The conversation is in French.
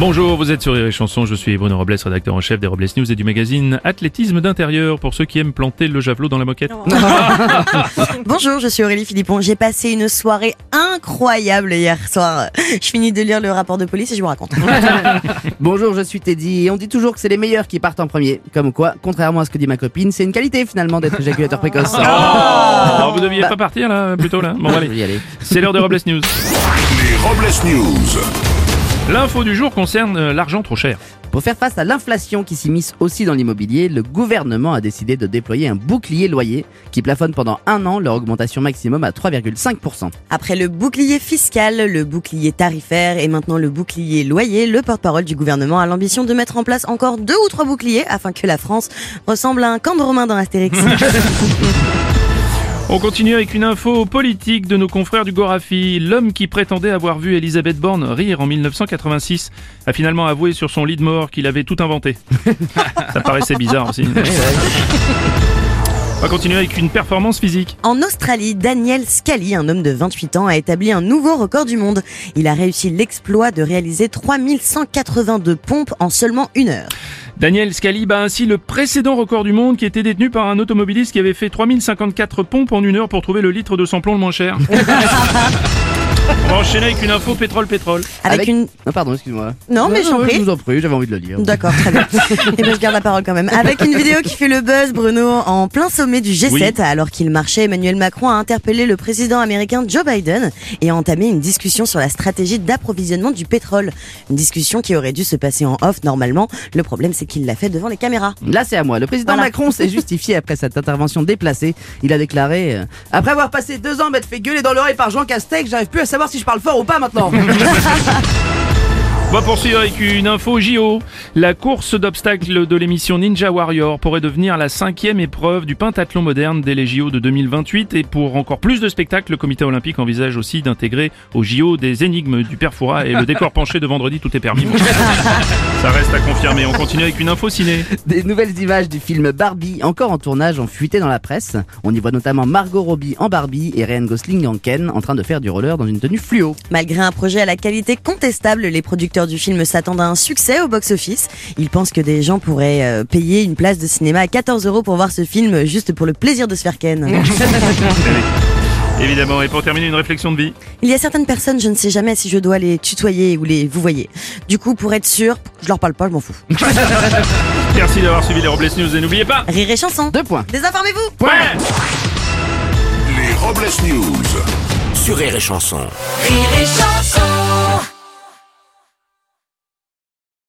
Bonjour, vous êtes sur Rire et Chanson, je suis Bruno Robles, rédacteur en chef des Robles News et du magazine Athlétisme d'intérieur pour ceux qui aiment planter le javelot dans la moquette. Bonjour, je suis Aurélie Philippon. J'ai passé une soirée incroyable hier soir. Je finis de lire le rapport de police et je vous raconte. Bonjour, je suis Teddy et on dit toujours que c'est les meilleurs qui partent en premier. Comme quoi, contrairement à ce que dit ma copine, c'est une qualité finalement d'être éjaculateur précoce. Oh, vous deviez pas partir là, plutôt là Bon, allez. C'est l'heure des Robles News. Les Robles News. L'info du jour concerne euh, l'argent trop cher. Pour faire face à l'inflation qui s'immisce aussi dans l'immobilier, le gouvernement a décidé de déployer un bouclier loyer qui plafonne pendant un an leur augmentation maximum à 3,5%. Après le bouclier fiscal, le bouclier tarifaire et maintenant le bouclier loyer, le porte-parole du gouvernement a l'ambition de mettre en place encore deux ou trois boucliers afin que la France ressemble à un camp de Romains dans Astérix. On continue avec une info politique de nos confrères du Gorafi. L'homme qui prétendait avoir vu Elisabeth Borne rire en 1986 a finalement avoué sur son lit de mort qu'il avait tout inventé. Ça paraissait bizarre aussi. On va continuer avec une performance physique. En Australie, Daniel Scali, un homme de 28 ans, a établi un nouveau record du monde. Il a réussi l'exploit de réaliser 3182 pompes en seulement une heure. Daniel Scali bat ainsi le précédent record du monde qui était détenu par un automobiliste qui avait fait 3054 pompes en une heure pour trouver le litre de samplon le moins cher. On va enchaîner avec une info pétrole-pétrole. Avec, une... Non, pardon, excuse-moi. Non, mais je t'en prie. Je vous en prie, j'avais envie de le lire. D'accord, très bien. Et ben je garde la parole quand même. Avec une vidéo qui fait le buzz, Bruno, en plein sommet du G7, Oui. alors qu'il marchait, Emmanuel Macron a interpellé le président américain Joe Biden et a entamé une discussion sur la stratégie d'approvisionnement du pétrole. Une discussion qui aurait dû se passer en off normalement. Le problème, c'est qu'il l'a fait devant les caméras. Là, c'est à moi. Le président Voilà. Macron s'est justifié après cette intervention déplacée. Il a déclaré euh, Après avoir passé deux ans à m'être fait gueuler dans l'oreille par Jean Castex, j'arrive plus à savoir si je parle fort ou pas maintenant. On va poursuivre avec une info JO. La course d'obstacles de l'émission Ninja Warrior pourrait devenir la cinquième épreuve du pentathlon moderne dès les JO de 2028. Et pour encore plus de spectacles, le comité olympique envisage aussi d'intégrer aux JO des énigmes du père Fouras et le décor penché de vendredi, tout est permis. Bon, ça reste à confirmer. On continue avec une info ciné. Des nouvelles images du film Barbie, encore en tournage, ont fuité dans la presse. On y voit notamment Margot Robbie en Barbie et Ryan Gosling en Ken en train de faire du roller dans une tenue fluo. Malgré un projet à la qualité contestable, les producteurs du film s'attendent à un succès au box-office. Ils pensent que des gens pourraient euh, payer une place de cinéma à 14 euros pour voir ce film juste pour le plaisir de se faire ken. Évidemment. Et pour terminer, une réflexion de vie. Il y a certaines personnes, je ne sais jamais si je dois les tutoyer ou les vous voyez. Du coup, pour être sûr, je leur parle pas, je m'en fous. Merci d'avoir suivi les Robles News et n'oubliez pas. Rire et chanson. Deux points. Désinformez-vous Point Les Robles News. Sur Rire et Chanson. Rire et chanson